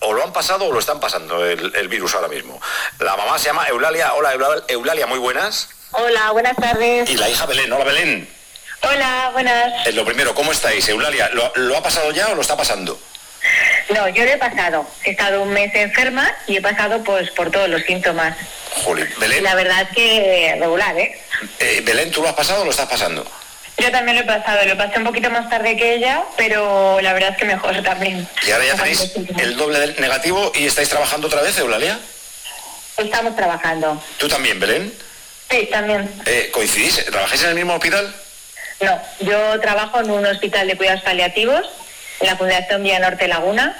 o lo han pasado o lo están pasando el, virus ahora mismo. La mamá se llama Eulalia. Hola, Eulalia, muy buenas. Hola, buenas tardes. Y la hija Belén. Hola, Belén. Hola, buenas. Eh, lo primero, ¿cómo estáis, Eulalia? ¿Lo, ha pasado ya o lo está pasando? No, yo lo he pasado. He estado un mes enferma y he pasado pues por todos los síntomas. Jolín, Belén. La verdad es que regular, ¿eh? ¿eh? Belén, ¿tú lo has pasado o lo estás pasando? Yo también lo he pasado, lo pasé un poquito más tarde que ella, pero la verdad es que mejor también. ¿Y ahora ya tenéis el doble del negativo y estáis trabajando otra vez, Eulalia? Estamos trabajando. ¿Tú también, Belén? Sí, también. Eh, ¿Coincidís? ¿Trabajáis en el mismo hospital? No, yo trabajo en un hospital de cuidados paliativos, en la Fundación Vía Norte Laguna,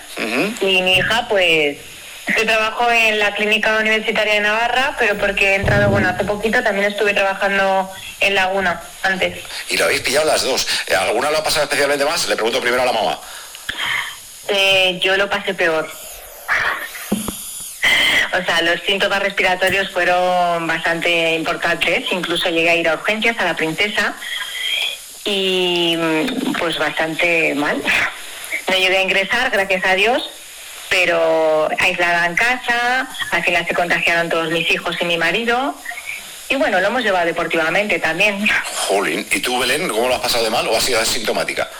y mi hija, pues, yo trabajo en la Clínica Universitaria de Navarra, pero porque he entrado, bueno, hace poquito también estuve trabajando en Laguna antes. Y lo habéis pillado las dos. ¿Alguna lo ha pasado especialmente más? Le pregunto primero a la mamá. Eh, yo lo pasé peor. O sea, los síntomas respiratorios fueron bastante importantes. Incluso llegué a ir a urgencias a la princesa y pues bastante mal. No llegué a ingresar, gracias a Dios, pero aislada en casa, al final se contagiaron todos mis hijos y mi marido. Y bueno, lo hemos llevado deportivamente también. Jolín, ¿y tú, Belén, cómo lo has pasado de mal o has sido asintomática?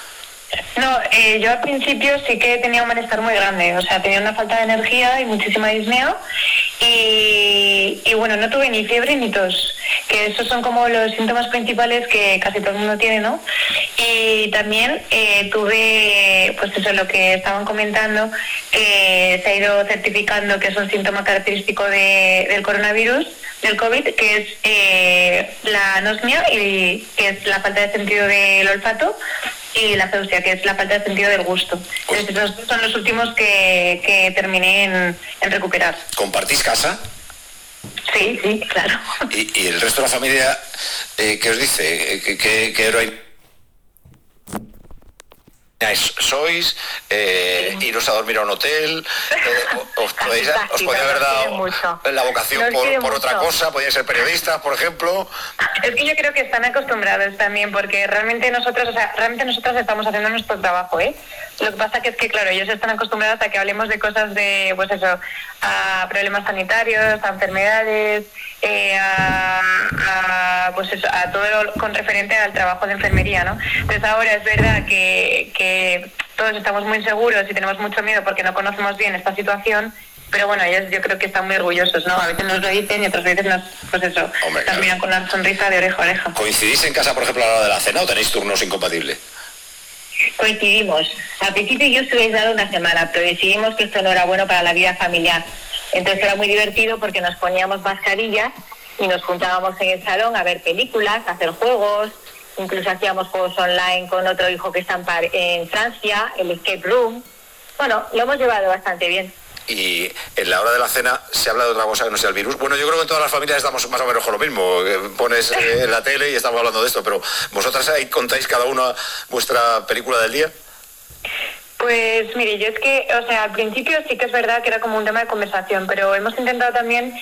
No, eh, yo al principio sí que tenía un malestar muy grande, o sea, tenía una falta de energía y muchísima disnea y, y, bueno, no tuve ni fiebre ni tos, que esos son como los síntomas principales que casi todo el mundo tiene, ¿no? Y también eh, tuve, pues eso, lo que estaban comentando, que se ha ido certificando que es un síntoma característico de, del coronavirus, del COVID, que es eh, la anosmia y que es la falta de sentido del olfato y la feusia, que es la falta de sentido del gusto. Entonces, son los últimos que, que terminé en, recuperar. ¿Compartís casa? Sí, sí, claro. ¿Y, el resto de la familia eh, qué os dice? ¿Qué, qué, qué sois, eh, iros a dormir a un hotel, eh, os, podéis, haber dado la vocación por, otra cosa, podéis ser periodistas, por ejemplo. Es que yo creo que están acostumbrados también, porque realmente nosotros, o sea, realmente nosotros estamos haciendo nuestro trabajo, ¿eh? Lo que pasa que es que, claro, ellos están acostumbrados a que hablemos de cosas de, pues eso, a problemas sanitarios, a enfermedades, eh, a, pues eso, a todo con referente al trabajo de enfermería, ¿no? Entonces ahora es verdad que, que todos estamos muy seguros y tenemos mucho miedo porque no conocemos bien esta situación, pero bueno, ellos yo creo que están muy orgullosos, ¿no? A veces nos lo dicen y otras veces nos, pues eso, también con una sonrisa de oreja a oreja. ¿Coincidís en casa, por ejemplo, a la hora de la cena o tenéis turnos incompatibles? Coincidimos. Al principio yo estuve aislado una semana, pero decidimos que esto no era bueno para la vida familiar. Entonces era muy divertido porque nos poníamos mascarillas y nos juntábamos en el salón a ver películas, a hacer juegos, incluso hacíamos juegos online con otro hijo que está en Francia, el escape room. Bueno, lo hemos llevado bastante bien y en la hora de la cena se habla de otra cosa que no sea el virus. Bueno, yo creo que en todas las familias estamos más o menos con lo mismo. Pones eh, en la tele y estamos hablando de esto, pero ¿vosotras ahí contáis cada una vuestra película del día? Pues mire, yo es que, o sea, al principio sí que es verdad que era como un tema de conversación, pero hemos intentado también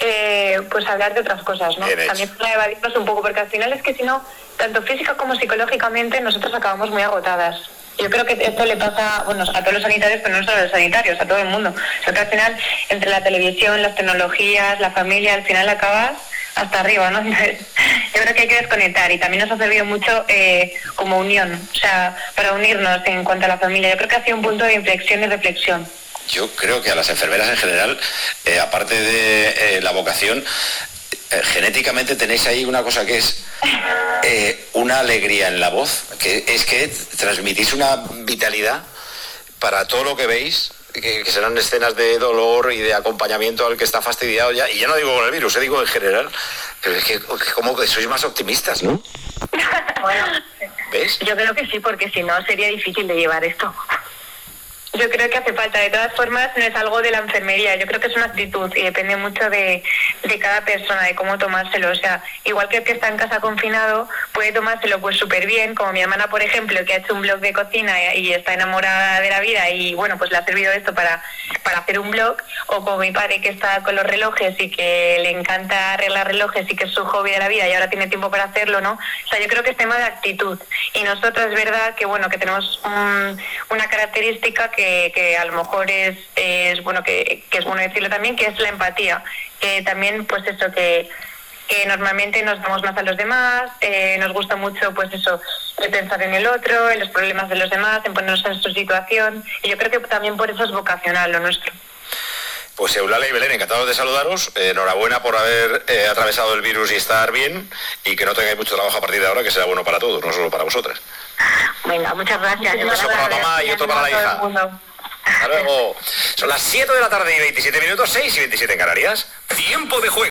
eh, pues hablar de otras cosas, ¿no? También para evadirnos un poco, porque al final es que si no, tanto física como psicológicamente, nosotros acabamos muy agotadas. Yo creo que esto le pasa bueno, a todos los sanitarios, pero no solo a los sanitarios, a todo el mundo. O sea, que al final, entre la televisión, las tecnologías, la familia, al final acabas hasta arriba, ¿no? yo creo que hay que desconectar y también nos ha servido mucho eh, como unión, o sea, para unirnos en cuanto a la familia. Yo creo que ha sido un punto de inflexión y reflexión. Yo creo que a las enfermeras en general, eh, aparte de eh, la vocación, eh, genéticamente tenéis ahí una cosa que es una alegría en la voz, que es que transmitís una vitalidad para todo lo que veis, que, serán escenas de dolor y de acompañamiento al que está fastidiado ya, y ya no digo con el virus, eh, digo en general, pero es que como que sois más optimistas, ¿no? bueno, ¿ves? Yo creo que sí, porque si no sería difícil de llevar esto. Yo creo que hace falta. De todas formas, no es algo de la enfermería. Yo creo que es una actitud y depende mucho de, de cada persona, de cómo tomárselo. O sea, igual que el que está en casa confinado, puede tomárselo pues súper bien, como mi hermana, por ejemplo, que ha hecho un blog de cocina y está enamorada de la vida y bueno, pues le ha servido esto para para hacer un blog, o como mi padre que está con los relojes y que le encanta arreglar relojes y que es su hobby de la vida y ahora tiene tiempo para hacerlo, ¿no? O sea, yo creo que es tema de actitud. Y nosotros es verdad que, bueno, que tenemos una característica que, que, a lo mejor es, bueno, que, que, es bueno decirlo también, que es la empatía. Que también, pues eso, que normalmente nos damos más a los demás, eh, nos gusta mucho pues eso, pensar en el otro, en los problemas de los demás, en ponernos en su situación, y yo creo que también por eso es vocacional lo nuestro. Pues Eulalia y Belén, encantados de saludaros. enhorabuena por haber eh, atravesado el virus y estar bien y que no tengáis mucho trabajo a partir de ahora, que sea bueno para todos, no solo para vosotras. Muchas gracias. Un beso para la mamá y otro para la hija. Hasta luego. Son las 7 de la tarde y 27 minutos, 6 y 27 en Canarias. Tiempo de juego.